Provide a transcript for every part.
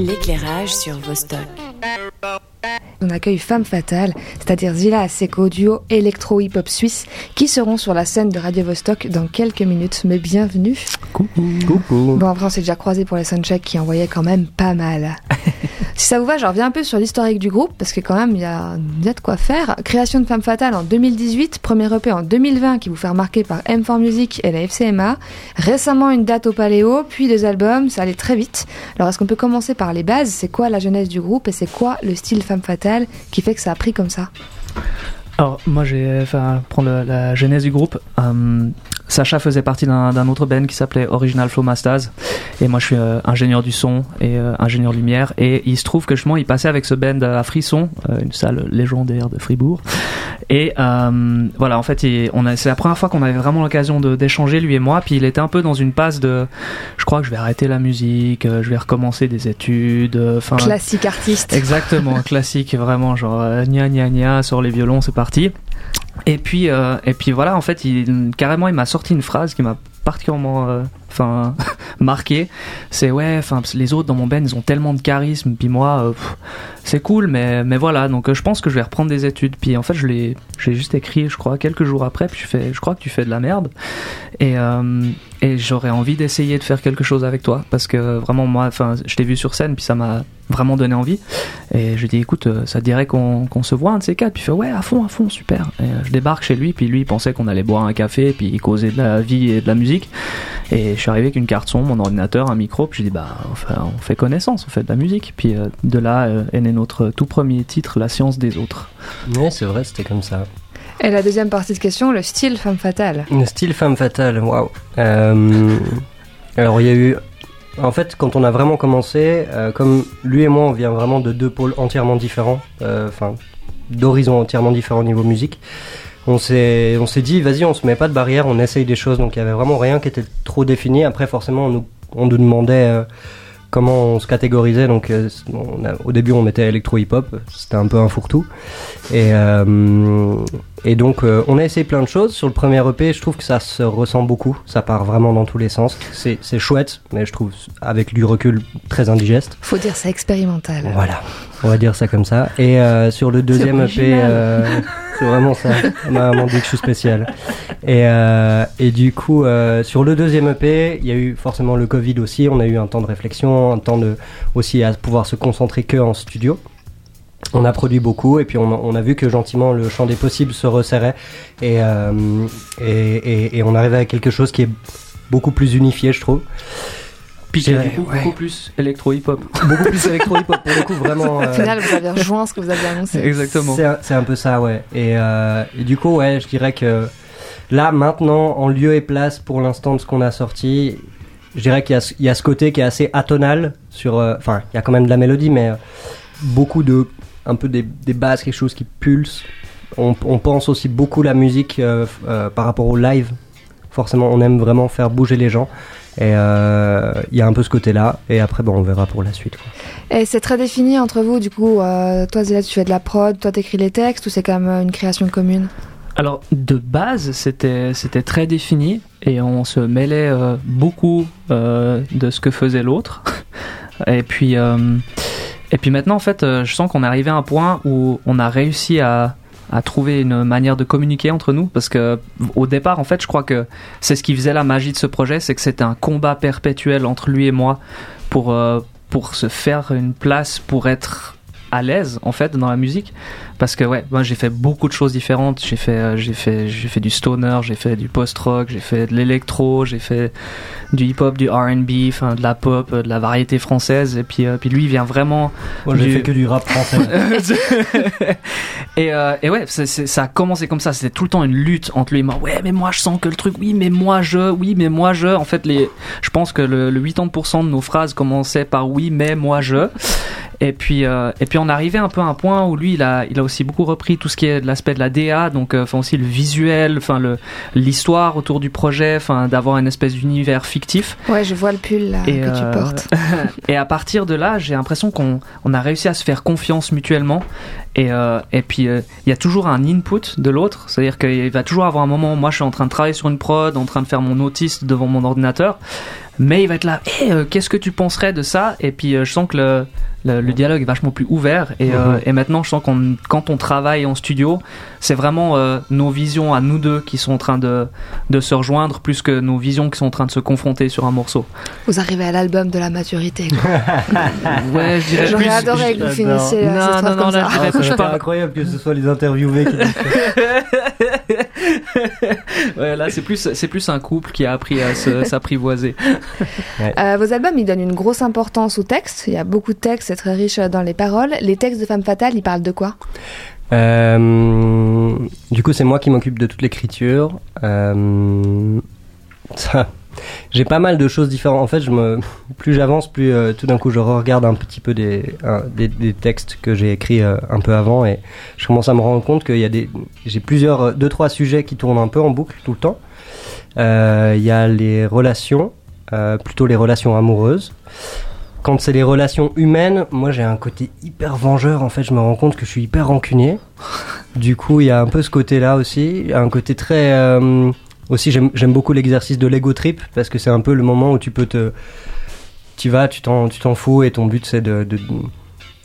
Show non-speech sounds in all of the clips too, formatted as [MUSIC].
L'éclairage sur Vostok. On accueille Femme Fatale, c'est-à-dire Zila Aseko, duo électro-hip-hop suisse, qui seront sur la scène de Radio Vostok dans quelques minutes. Mais bienvenue. Coucou. Coucou. Bon, après, on s'est déjà croisé pour les soundchecks qui envoyaient quand même pas mal. [LAUGHS] si ça vous va, je reviens un peu sur l'historique du groupe, parce que quand même, il y a, de quoi faire. Création de Femme Fatale en 2018, premier EP en 2020 qui vous fait remarquer par M4 Music et la FCMA. Récemment, une date au Paléo, puis deux albums, ça allait très vite. Alors, est-ce qu'on peut commencer par les bases? C'est quoi la jeunesse du groupe et c'est quoi le style Femme Fatale qui fait que ça a pris comme ça? Alors, moi, j'ai enfin, prendre la, la genèse du groupe. Euh, Sacha faisait partie d'un autre band qui s'appelait Original Flow Masters. Et moi, je suis euh, ingénieur du son et euh, ingénieur lumière. Et il se trouve que justement, il passait avec ce band à Frisson, euh, une salle légendaire de Fribourg. Et euh, voilà, en fait, c'est la première fois qu'on avait vraiment l'occasion d'échanger, lui et moi. Puis il était un peu dans une passe de je crois que je vais arrêter la musique, euh, je vais recommencer des études. euh, Enfin, Classique artiste. Exactement, classique, vraiment, genre euh, gna gna gna sur les violons, c'est parti. Et puis, euh, et puis voilà, en fait, carrément, il m'a sorti une phrase qui m'a particulièrement, euh, [LAUGHS] marqué. C'est ouais, enfin, les autres dans mon band, ils ont tellement de charisme, puis moi, euh, c'est cool, mais, mais voilà. Donc, je pense que je vais reprendre des études. Puis en fait, je l'ai, j'ai juste écrit, je crois, quelques jours après. Puis je fais, je crois que tu fais de la merde. Et, et j'aurais envie d'essayer de faire quelque chose avec toi, parce que vraiment, moi, je t'ai vu sur scène, puis ça m'a vraiment donné envie. Et je lui dis, écoute, euh, ça te dirait qu'on qu'on se voit un de ces quatre? Puis il fait, ouais, à fond, à fond, super. Et euh, je débarque chez lui, puis lui, il pensait qu'on allait boire un café, puis il causait de la vie et de la musique. Et je suis arrivé avec une carte son, mon ordinateur, un micro, puis je dis, bah, enfin, on fait connaissance, on fait de la musique. Puis euh, de là euh, est né notre tout premier titre, La science des autres. Oui, c'est vrai, c'était comme ça. Et la deuxième partie de question, le style Femme Fatale. Le style femme fatale, waouh. Alors, il y a eu. En fait, quand on a vraiment commencé, euh, comme lui et moi, on vient vraiment de deux pôles entièrement différents, euh, enfin, d'horizons entièrement différents au niveau musique. On s'est, dit, vas-y, on se met pas de barrière, on essaye des choses. Donc, il y avait vraiment rien qui était trop défini. Après, forcément, on nous, on nous demandait euh, comment on se catégorisait. Donc, euh, on a- au début, on mettait électro-hip-hop. C'était un peu un fourre-tout. Et, euh, et donc, euh, on a essayé plein de choses. Sur le premier EP, je trouve que ça se ressent beaucoup. Ça part vraiment dans tous les sens. C'est c'est chouette, mais je trouve, avec du recul, très indigeste. Faut dire c'est expérimental. Voilà, on va dire ça comme ça. Et euh, sur le deuxième EP, euh, [LAUGHS] c'est vraiment ça. [LAUGHS] M'a vraiment dit que je suis spécial. Et, euh, et du coup, euh, sur le deuxième EP, il y a eu forcément le Covid aussi. On a eu un temps de réflexion, un temps de aussi à pouvoir se concentrer que en studio. On a produit beaucoup et puis on a, on a vu que gentiment le champ des possibles se resserrait et, euh, et, et, et on arrivait à quelque chose qui est beaucoup plus unifié, je trouve. Puis c'est c'est Ouais, beaucoup, plus électro-hip-hop. [LAUGHS] Beaucoup plus électro-hip-hop pour le coup, vraiment. Au euh, final, vous avez rejoint ce que vous aviez annoncé. Exactement. c'est un, c'est un peu ça, ouais. Et, euh, et du coup, ouais, je dirais que là, maintenant, en lieu et place pour l'instant de ce qu'on a sorti, je dirais qu'il y a, ce- il y a ce côté qui est assez atonal sur. euh, Enfin, il y a quand même de la mélodie, mais euh, beaucoup de. un peu des, des basses, quelque chose qui pulse. On, on pense aussi beaucoup la musique euh, euh, par rapport au live. Forcément, on aime vraiment faire bouger les gens. Et euh, il y a un peu ce côté-là. Et après, bon, on verra pour la suite. quoi. Et c'est très défini entre vous, du coup, euh, toi Zéla, tu fais de la prod, toi t'écris les textes, ou c'est quand même euh, une création commune? Alors de base, c'était c'était très défini et on se mêlait euh, beaucoup euh, de ce que faisait l'autre. [LAUGHS] Et puis euh, et puis maintenant, en fait, euh, je sens qu'on est arrivé à un point où on a réussi à à trouver une manière de communiquer entre nous parce que au départ en fait je crois que c'est ce qui faisait la magie de ce projet c'est que c'était un combat perpétuel entre lui et moi pour euh, pour se faire une place pour être à l'aise en fait dans la musique parce que ouais moi j'ai fait beaucoup de choses différentes j'ai fait euh, j'ai fait j'ai fait du stoner j'ai fait du post rock j'ai fait de l'électro j'ai fait du hip hop du R&B enfin de la pop euh, de la variété française et puis euh, puis lui il vient vraiment Moi, j'ai Du- fait que du rap français. [LAUGHS] et, euh, et ouais, ça a commencé comme ça. C'était tout le temps une lutte entre lui et moi. Ouais, mais moi je sens que le truc, oui, mais moi je, oui, mais moi je. En fait, les, je pense que le, le 80% de nos phrases commençaient par oui, mais moi je. Et puis, euh, et puis on arrivait un peu à un point où lui, il a, il a aussi beaucoup repris tout ce qui est de l'aspect de la DA, donc euh, enfin aussi le visuel, enfin le l'histoire autour du projet, enfin d'avoir une espèce d'univers fictif. Ouais, je vois le pull là, Et, que euh, tu portes. [LAUGHS] Et à partir de là, j'ai l'impression qu'on on a réussi à se faire confiance mutuellement. Et, euh, et puis, euh, il y a toujours un input de l'autre. C'est-à-dire qu'il va toujours avoir un moment, moi je suis en train de travailler sur une prod, en train de faire mon autiste devant mon ordinateur. Mais il va être là Eh, euh, qu'est-ce que tu penserais de ça? Et puis euh, je sens que le, le, le dialogue est vachement plus ouvert et, euh, Mhm. et maintenant je sens qu'on quand on travaille en studio c'est vraiment euh, nos visions à nous deux qui sont en train de, de se rejoindre plus que nos visions qui sont en train de se confronter sur un morceau Vous arrivez à l'album de la maturité. quoi. [LAUGHS] ouais je dirais J'aurais plus- adoré que vous finissiez Non, non, non, comme là, ça. je dirais- Ah, je incroyable que ce soit les interviewés qui disent ça. [LAUGHS] [LAUGHS] ouais, là c'est plus c'est plus un couple qui a appris à se- [LAUGHS] s'apprivoiser Euh, vos albums, ils donnent une grosse importance au texte. Il y a beaucoup de textes, c'est très riche dans les paroles. Les textes de Femme Fatale, ils parlent de quoi? Euh, du coup, c'est moi qui m'occupe de toute l'écriture. Euh, ça, j'ai pas mal de choses différentes. En fait, [LAUGHS] plus j'avance, plus euh, tout d'un coup, je regarde un petit peu des, textes que j'ai écrits euh, un peu avant et je commence à me rendre compte qu'il y a des, j'ai plusieurs, euh, deux trois sujets qui tournent un peu en boucle tout le temps. Il y a les relations, plutôt les relations amoureuses. Quand c'est les relations humaines, moi j'ai un côté hyper vengeur. En fait, je me rends compte que je suis hyper rancunier. Du coup, il y a un peu ce côté-là aussi. Un côté très. Euh, aussi, j'aime beaucoup l'exercice de l'ego trip parce que c'est un peu le moment où tu peux te. Tu vas, tu t'en tu t'en fous et ton but c'est de, de-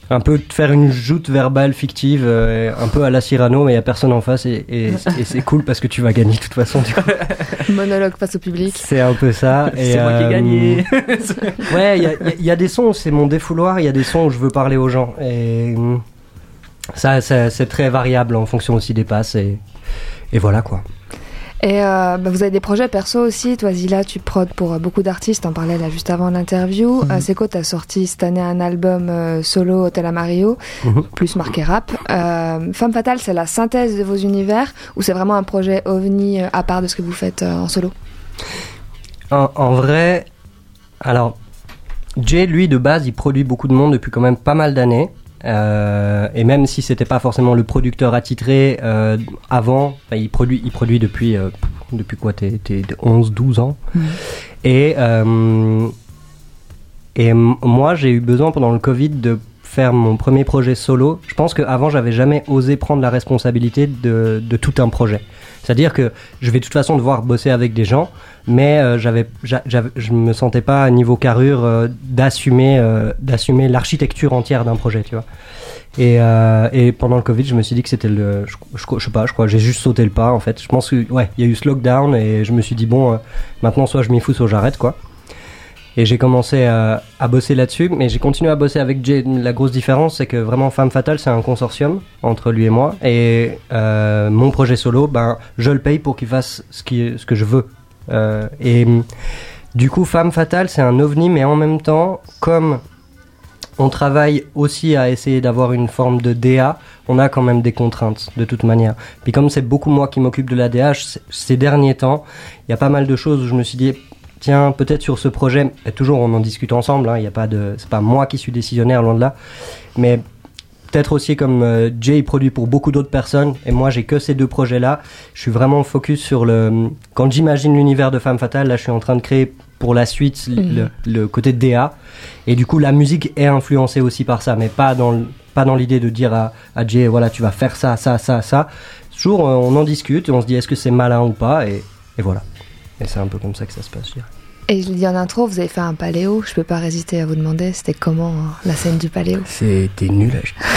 Un peu de faire une joute verbale fictive, euh, un peu à la Cyrano, mais il y a personne en face et, et, et c'est cool parce que tu vas gagner de toute façon. Du coup, [LAUGHS] Monologue face au public. c'est un peu ça. [LAUGHS] c'est moi qui ai euh, gagné [LAUGHS] Ouais, il y a, il y a- il y a des sons, c'est mon défouloir, il y a des sons où je veux parler aux gens. Et hum, ça, ça, c'est très variable en fonction aussi des passes. Et, et voilà quoi. Et euh, bah, vous avez des projets perso aussi. Toi, Zila, tu prod pour euh, beaucoup d'artistes. On parlait là juste avant l'interview. Euh, Seco, t'as sorti cette année un album euh, solo Hotel Amario, Mhm. plus marqué rap. Euh, Femme Fatale, c'est la synthèse de vos univers ou c'est vraiment un projet ovni à part de ce que vous faites en solo? En, en vrai, alors, Jay, lui, de base, il produit beaucoup de monde depuis quand même pas mal d'années. Euh, et même si c'était pas forcément le producteur attitré euh, avant, il produit, il produit depuis, euh, depuis quoi T'es t'es de 11, 12 ans. Et, euh, et m- moi, j'ai eu besoin pendant le Covid de faire mon premier projet solo. Je pense qu'avant, j'avais jamais osé prendre la responsabilité de, tout un projet. C'est-à-dire que je vais de toute façon devoir bosser avec des gens, mais euh, j'avais, j'a- j'avais- je me sentais pas à niveau carrure euh, d'assumer, euh, d'assumer l'architecture entière d'un projet, tu vois. Et, euh, et pendant le Covid, je me suis dit que c'était le, je, je, sais pas, je crois, j'ai juste sauté le pas en fait. Je pense que ouais, il y a eu ce lockdown et je me suis dit bon, maintenant soit je m'y fous, soit j'arrête quoi. Et j'ai commencé à, bosser là-dessus, mais j'ai continué à bosser avec Jay. La grosse différence, c'est que vraiment Femme Fatale, c'est un consortium entre lui et moi. Et euh, mon projet solo, ben, je le paye pour qu'il fasse ce, qui, ce que je veux. Euh, et du coup, Femme Fatale, c'est un ovni, mais en même temps, comme on travaille aussi à essayer d'avoir une forme de DA, on a quand même des contraintes de toute manière. Puis comme c'est beaucoup moi qui m'occupe de la c- ces derniers temps, il y a pas mal de choses où je me suis dit, tiens, peut-être sur ce projet, et toujours on en discute ensemble, hein, il y a pas de, c'est pas moi qui suis décisionnaire, loin de là, mais peut-être aussi comme euh, Jay produit pour beaucoup d'autres personnes, et moi j'ai que ces deux projets-là, je suis vraiment focus sur le, quand j'imagine l'univers de Femme Fatale, là je suis en train de créer pour la suite le, Mhm. le côté de DA, et du coup la musique est influencée aussi par ça, mais pas dans le- pas dans l'idée de dire à, à Jay, voilà, tu vas faire ça, ça, ça, ça. Toujours, euh, on en discute, on se dit est-ce que c'est malin ou pas, et, et voilà. Et c'est un peu comme ça que ça se passe, je dirais. Et je l'ai dit en intro, vous avez fait un paléo. Je peux pas résister à vous demander, c'était comment hein, la scène du paléo C'était nul.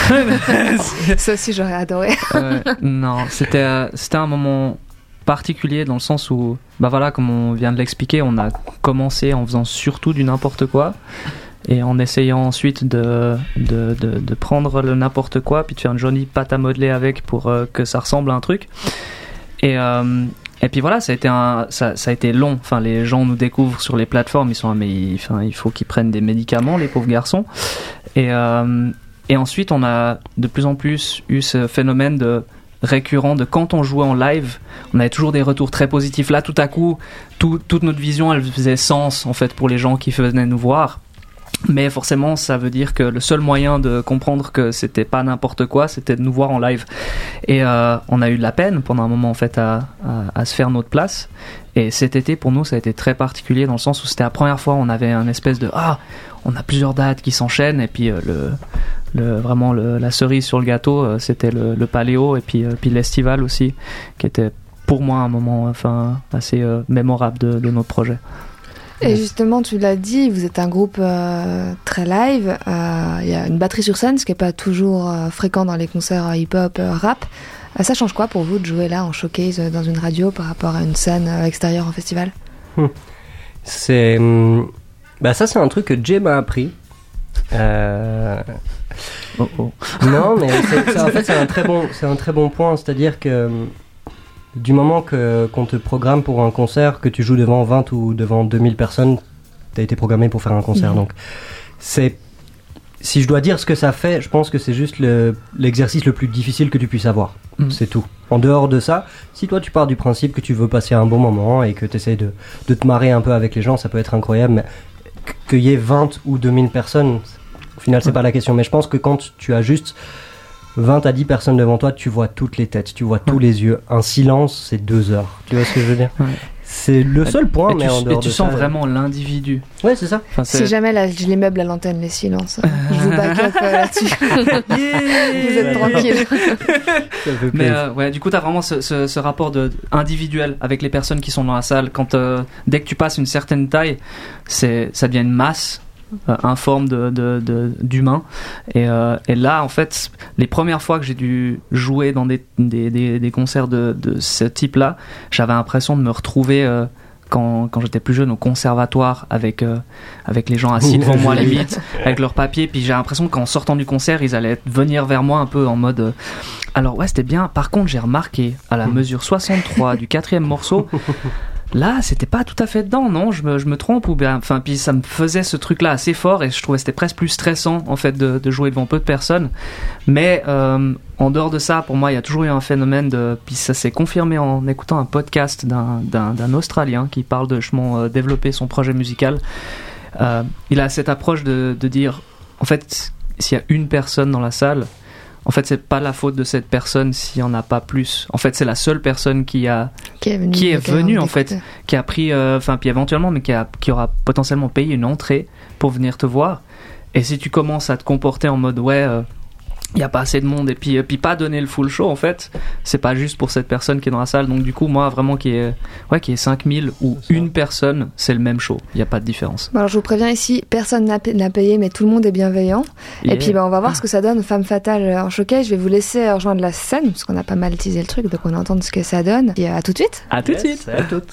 [LAUGHS] Ça aussi, j'aurais adoré. Euh, non, c'était euh, c'était un moment particulier dans le sens où, bah voilà, comme on vient de l'expliquer, on a commencé en faisant surtout du n'importe quoi et en essayant ensuite de, de, de, de prendre le n'importe quoi puis de faire une jolie pâte à modeler avec pour euh, que ça ressemble à un truc. Et, euh, et puis voilà, ça a été long. Enfin, les gens nous découvrent sur les plateformes, ils sont, ah, mais il, faut qu'ils prennent des médicaments, les pauvres garçons. Et, euh, et ensuite, on a de plus en plus eu ce phénomène de récurrent de quand on jouait en live, on avait toujours des retours très positifs. Là, tout à coup, tout- toute notre vision, elle faisait sens en fait pour les gens qui venaient nous voir. Mais forcément, ça veut dire que le seul moyen de comprendre que c'était pas n'importe quoi, c'était de nous voir en live. Et euh, on a eu de la peine pendant un moment en fait à, à, à se faire notre place. Et cet été, pour nous, ça a été très particulier dans le sens où c'était la première fois on avait un espèce de ah, on a plusieurs dates qui s'enchaînent et puis euh, le, le vraiment le- la cerise sur le gâteau, euh, c'était le, le paléo et puis euh, puis l'estival aussi, qui était pour moi un moment enfin assez euh, mémorable de, de notre projet. Et justement, tu l'as dit, vous êtes un groupe euh, très live. euh, Il y a une batterie sur scène, ce qui n'est pas toujours euh, fréquent dans les concerts hip-hop, euh, rap. Euh, ça change quoi pour vous de jouer là en showcase euh, dans une radio par rapport à une scène euh, extérieure en festival? C'est. hum, Bah, ça, c'est un truc que Jay m'a appris. Euh, Oh, oh. Non, mais [LAUGHS] c'est- c'est- en fait, c'est un très bon, c'est un très bon point. C'est-à-dire que hum, du moment que qu'on te programme pour un concert, que tu joues devant 20 ou devant 2000 personnes, t'as été programmé pour faire un concert. Mhm. Donc, c'est si je dois dire ce que ça fait, je pense que c'est juste le- l'exercice le plus difficile que tu puisses avoir. Mhm. C'est tout. En dehors de ça, si toi tu pars du principe que tu veux passer un bon moment et que tu essaies de, de te marrer un peu avec les gens, ça peut être incroyable. Mais qu- qu'il y ait 20 ou 2000 personnes, au final, c'est Ouais. pas la question. Mais je pense que quand tu as juste 20 à 10 personnes devant toi, tu vois toutes les têtes, tu vois tous Ouais. les yeux. Un silence, c'est deux heures. Tu vois ce que je veux dire Ouais. C'est le seul point, et mais tu, en et dehors tu de sens ça- vraiment l'individu. Ouais, c'est ça. Enfin, c'est- Si jamais là, je les meuble à l'antenne, les silences. [LAUGHS] Je vous back up euh, là-dessus. [LAUGHS] vous êtes tranquille. [LAUGHS] Ça fait Mais euh, ouais, du coup, t'as vraiment ce, ce, ce rapport de, individuel avec les personnes qui sont dans la salle. Quand euh, dès que tu passes une certaine taille, c'est ça devient une masse euh, informe de de- de- d'humains. et, euh, et là, en fait, les premières fois que j'ai dû jouer dans des des, des, des concerts de, ce type-là, j'avais l'impression de me retrouver. euh, quand, quand j'étais plus jeune au conservatoire avec euh, avec les gens assis devant moi limite avec leurs papiers puis j'ai l'impression qu'en sortant du concert ils allaient venir vers moi un peu en mode alors ouais c'était bien par contre j'ai remarqué à la mesure 63 du quatrième morceau [LAUGHS] là c'était pas tout à fait dedans non je me, je me trompe ou bien enfin puis ça me faisait ce truc là assez fort et je trouvais c'était presque plus stressant en fait de, de jouer devant peu de personnes. Mais euh, en dehors de ça pour moi il y a toujours eu un phénomène de puis ça s'est confirmé en écoutant un podcast d'un australien qui parle de justement euh, développer son projet musical. Euh, il a cette approche de, de dire en fait s'il y a une personne dans la salle en fait, c'est pas la faute de cette personne s'il y en a pas plus. En fait, c'est la seule personne qui a Qui est venu, Qui est en fait. qui a pris, euh, enfin, puis éventuellement, mais qui a qui aura potentiellement payé une entrée pour venir te voir. Et si tu commences à te comporter en mode ouais, il y a pas assez de monde et puis et puis pas donner le full show en fait, c'est pas juste pour cette personne qui est dans la salle. Donc du coup, moi vraiment qui est ouais qui est 5000 ou une personne, c'est le même show. Il y a pas de différence. Bon, alors je vous préviens ici, personne n'a pa- n'a payé, mais tout le monde est bienveillant. Et puis bah, on va voir ce que ça donne, Femme Fatale euh, en showcase. Je vais vous laisser rejoindre la scène, parce qu'on a pas mal teasé le truc, donc on va entendre ce que ça donne. Et euh, à tout de suite à tout de suite. À toutes.